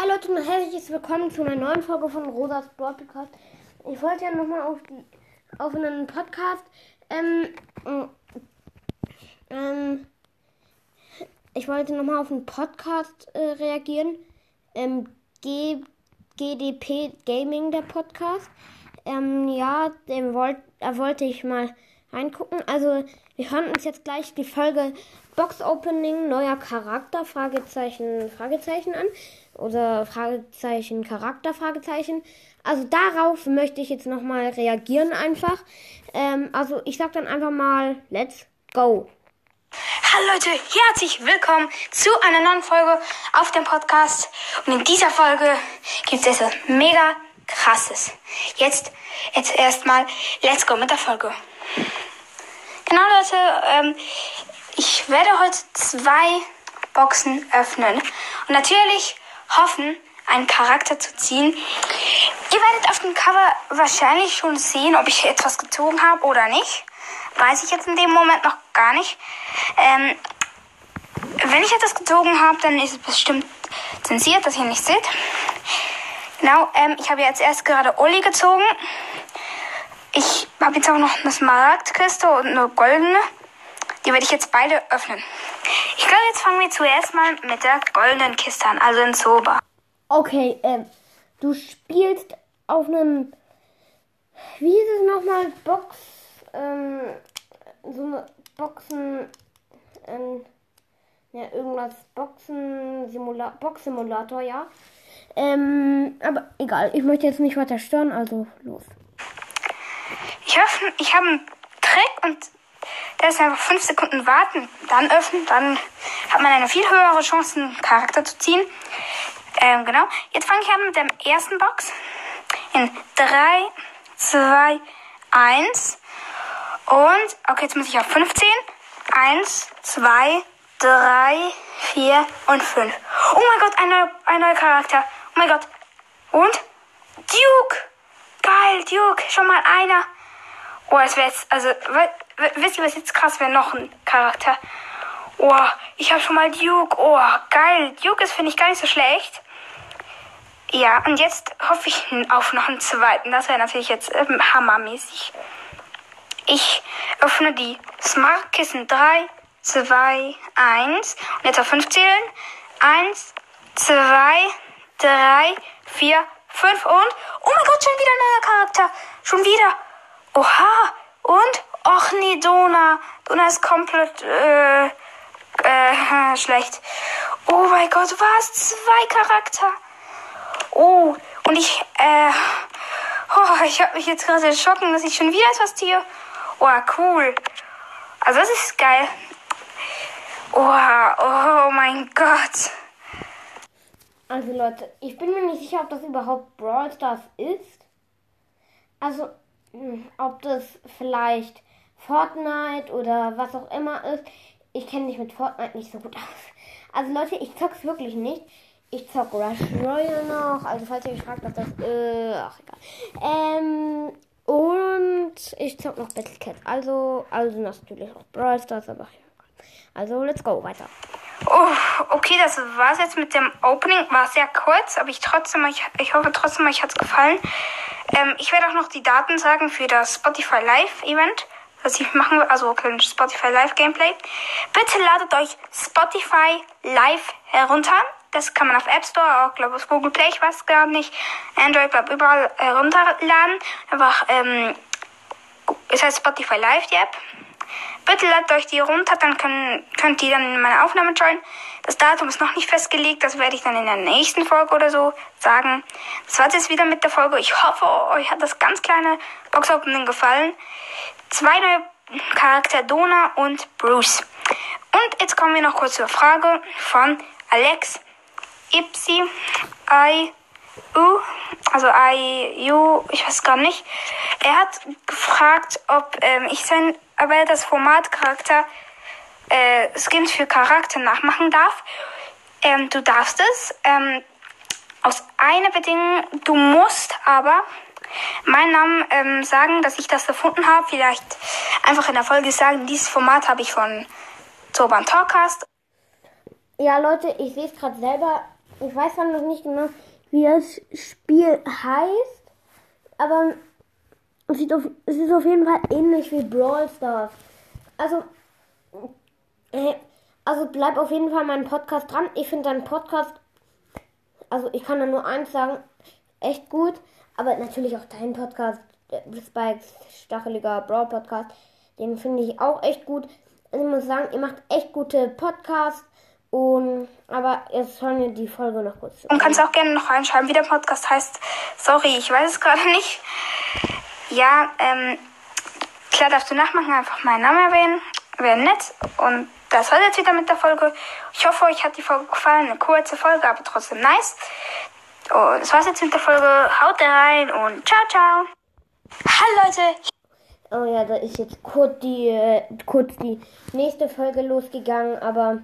Hi Leute und herzlich willkommen zu einer neuen Folge von Rosas Broad Podcast. Ich wollte ja nochmal auf auf einen Podcast ähm, ähm, ich wollte nochmal auf einen Podcast äh, reagieren. Ähm, G GDP Gaming, der Podcast. Ähm, ja, den wollt, da wollte ich mal reingucken. Also, wir hören uns jetzt gleich die Folge Box Opening, neuer Charakter, Fragezeichen, Fragezeichen an. Oder Fragezeichen, Charakter, Fragezeichen. Also darauf möchte ich jetzt nochmal reagieren einfach. Ähm, also ich sag dann einfach mal, let's go. Hallo Leute, herzlich willkommen zu einer neuen Folge auf dem Podcast. Und in dieser Folge gibt es etwas mega krasses. Jetzt, jetzt erstmal, let's go mit der Folge. Genau Leute, ähm, ich werde heute zwei Boxen öffnen. Und natürlich hoffen, einen Charakter zu ziehen. Ihr werdet auf dem Cover wahrscheinlich schon sehen, ob ich etwas gezogen habe oder nicht. Weiß ich jetzt in dem Moment noch gar nicht. Ähm, wenn ich etwas gezogen habe, dann ist es bestimmt zensiert, dass ihr nicht seht. Genau, ähm, ich habe jetzt erst gerade Uli gezogen. Ich habe jetzt auch noch eine Smaragdkiste und eine goldene. Die werde ich jetzt beide öffnen. Glaube, jetzt fangen wir zuerst mal mit der goldenen Kiste an, also in Soba. Okay, ähm, du spielst auf einem, wie ist es nochmal, Box, ähm, so eine Boxen, ähm, ja, irgendwas, Boxen, Simula Box-Simulator, ja. Ähm, aber egal, ich möchte jetzt nicht weiter stören, also los. Ich hoffe, ich habe einen Trick und der ist einfach 5 Sekunden warten, dann öffnen, dann hat man eine viel höhere Chance, einen Charakter zu ziehen. Ähm, genau. Jetzt fange ich an mit der ersten Box. In 3, 2, 1. Und, okay, jetzt muss ich auf 15. 1, 2, 3, 4 und 5. Oh mein Gott, ein neuer, ein neuer Charakter. Oh mein Gott. Und? Duke. Geil, Duke. Schon mal einer. Oh, es wäre jetzt, also, wisst ihr, was jetzt krass wäre? Noch ein Charakter. Oh, ich habe schon mal Duke. Oh, geil. Duke ist, finde ich, gar nicht so schlecht. Ja, und jetzt hoffe ich auf noch einen zweiten. Das wäre natürlich jetzt ähm, hammermäßig. Ich öffne die Smart Kissen 3, 2, 1. Und jetzt auf 5 zählen. 1, 2, 3, 4, 5 und. Oh mein Gott, schon wieder ein neuer Charakter. Schon wieder. Oha. Und? Och nee, Dona. Dona ist komplett äh, äh, schlecht. Oh mein Gott, was? Zwei Charakter. Oh, und ich, äh, oh, ich habe mich jetzt gerade erschrocken, dass ich schon wieder etwas ziehe. Oh, cool. Also das ist geil. Oh, oh mein Gott. Also Leute, ich bin mir nicht sicher, ob das überhaupt Brawl Stars ist. Also, ob das vielleicht Fortnite oder was auch immer ist. Ich kenne mich mit Fortnite nicht so gut aus. Also Leute, ich zock's wirklich nicht. Ich zock Rush Royale noch. Also falls ihr euch fragt, was das äh, ach egal. Ähm, und ich zock noch Battle Cat. Also, also natürlich auch Brawl Stars, aber ja. Also, let's go, weiter. Oh, okay, das war's jetzt mit dem Opening. War sehr kurz, aber ich trotzdem, ich, ich hoffe trotzdem, euch hat's gefallen. Ähm, ich werde auch noch die Daten sagen für das Spotify Live Event was ich machen will, also ein Spotify Live Gameplay. Bitte ladet euch Spotify Live herunter. Das kann man auf App Store, auch glaube ich Google Play, ich weiß gar nicht. Android, glaube überall herunterladen. Einfach, ähm, es heißt Spotify Live, die App. Bitte ladet euch die runter, dann können, könnt ihr dann in meine Aufnahme joinen. Das Datum ist noch nicht festgelegt, das werde ich dann in der nächsten Folge oder so sagen. Das war's jetzt wieder mit der Folge. Ich hoffe, euch hat das ganz kleine Box gefallen. Zwei neue Charakter Dona und Bruce. Und jetzt kommen wir noch kurz zur Frage von Alex Ipsi I U, also I U, ich weiß gar nicht. Er hat gefragt, ob ähm, ich sein, aber er das Format Charakter äh, Skins für Charakter nachmachen darf. Ähm, du darfst es. Ähm, aus einer Bedingung, du musst aber meinen Namen ähm, sagen, dass ich das erfunden habe. Vielleicht einfach in der Folge sagen, dieses Format habe ich von Zoban Talkcast. Ja, Leute, ich sehe es gerade selber. ich weiß noch nicht genau, wie das Spiel heißt, aber es, sieht auf, es ist auf jeden Fall ähnlich wie Brawl Stars. Also, äh, also bleib auf jeden Fall meinen Podcast dran. Ich finde deinen Podcast, also ich kann da nur eins sagen, echt gut. Aber natürlich auch deinen Podcast, Spikes Stacheliger Brawl Podcast, den finde ich auch echt gut. Also ich muss sagen, ihr macht echt gute Podcasts. Und, aber jetzt hören wir die Folge noch kurz zu. Und kannst auch gerne noch reinschreiben, wie der Podcast heißt. Sorry, ich weiß es gerade nicht. Ja, ähm, klar darfst du nachmachen, einfach meinen Namen erwähnen. Wäre nett. Und das war jetzt wieder mit der Folge. Ich hoffe, euch hat die Folge gefallen. Eine kurze Folge, aber trotzdem nice. Und das war's jetzt mit der Folge. Haut rein und ciao, ciao. Hallo Leute. Oh ja, da ist jetzt kurz die, äh, kurz die nächste Folge losgegangen, aber.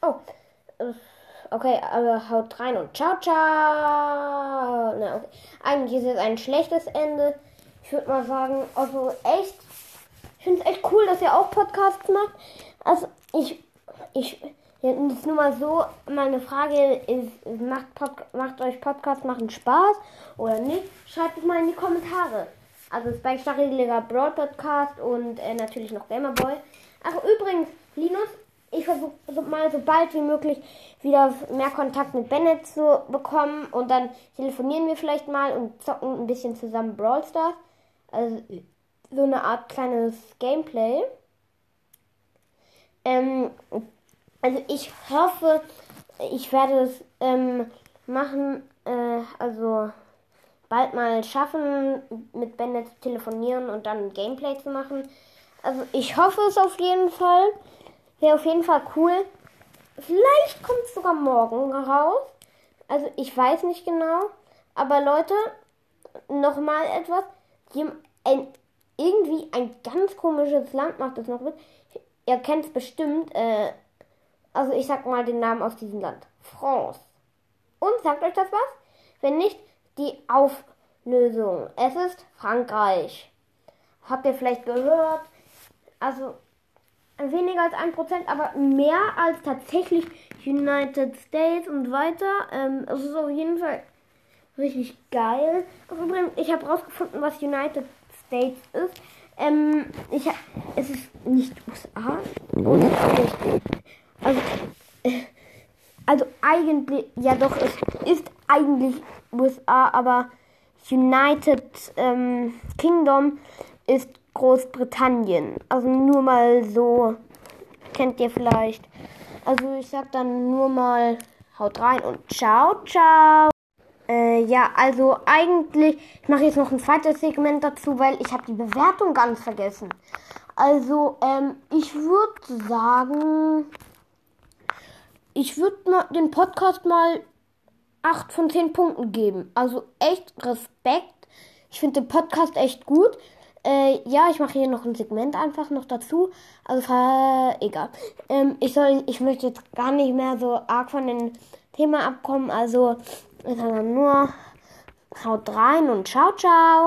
Oh. Okay, aber haut rein und ciao, ciao. Na, okay. Eigentlich ist es ein schlechtes Ende. Ich würde mal sagen, also echt. Ich finde es echt cool, dass ihr auch Podcasts macht. Also, ich. Ich. Jetzt nur mal so, meine Frage ist, macht, Pod, macht euch Podcast machen Spaß oder nicht? Schreibt es mal in die Kommentare. Also Spike Stacheliger Broad Podcast und äh, natürlich noch Gamerboy. Ach übrigens, Linus, ich versuche mal so bald wie möglich wieder mehr Kontakt mit Bennett zu bekommen und dann telefonieren wir vielleicht mal und zocken ein bisschen zusammen Brawl Stars. Also so eine Art kleines Gameplay. Ähm, also ich hoffe, ich werde es ähm, machen, äh, also bald mal schaffen, mit Bennett zu telefonieren und dann Gameplay zu machen. Also ich hoffe es auf jeden Fall. Wäre auf jeden Fall cool. Vielleicht kommt es sogar morgen raus. Also ich weiß nicht genau. Aber Leute, nochmal etwas. Ein, irgendwie ein ganz komisches Land macht das noch mit. Ihr kennt es bestimmt. Äh, also ich sag mal den Namen aus diesem Land. France. Und sagt euch das was? Wenn nicht, die Auflösung. Es ist Frankreich. Habt ihr vielleicht gehört? Also weniger als ein Prozent, aber mehr als tatsächlich United States und weiter. Ähm, es ist auf jeden Fall richtig geil. Übrigens, ich habe rausgefunden, was United States ist. Ähm, ich, es ist nicht USA. Also, äh, also eigentlich, ja doch, es ist eigentlich USA, aber United ähm, Kingdom ist Großbritannien. Also nur mal so, kennt ihr vielleicht. Also ich sag dann nur mal, haut rein und ciao, ciao. Äh, ja, also eigentlich, ich mache jetzt noch ein zweites Segment dazu, weil ich habe die Bewertung ganz vergessen. Also, ähm, ich würde sagen, ich würde den Podcast mal 8 von 10 Punkten geben. Also echt Respekt. Ich finde den Podcast echt gut. Äh, ja, ich mache hier noch ein Segment einfach noch dazu. Also äh, egal. Ähm, ich soll, ich möchte jetzt gar nicht mehr so arg von dem Thema abkommen. Also, sondern nur haut rein und ciao, ciao.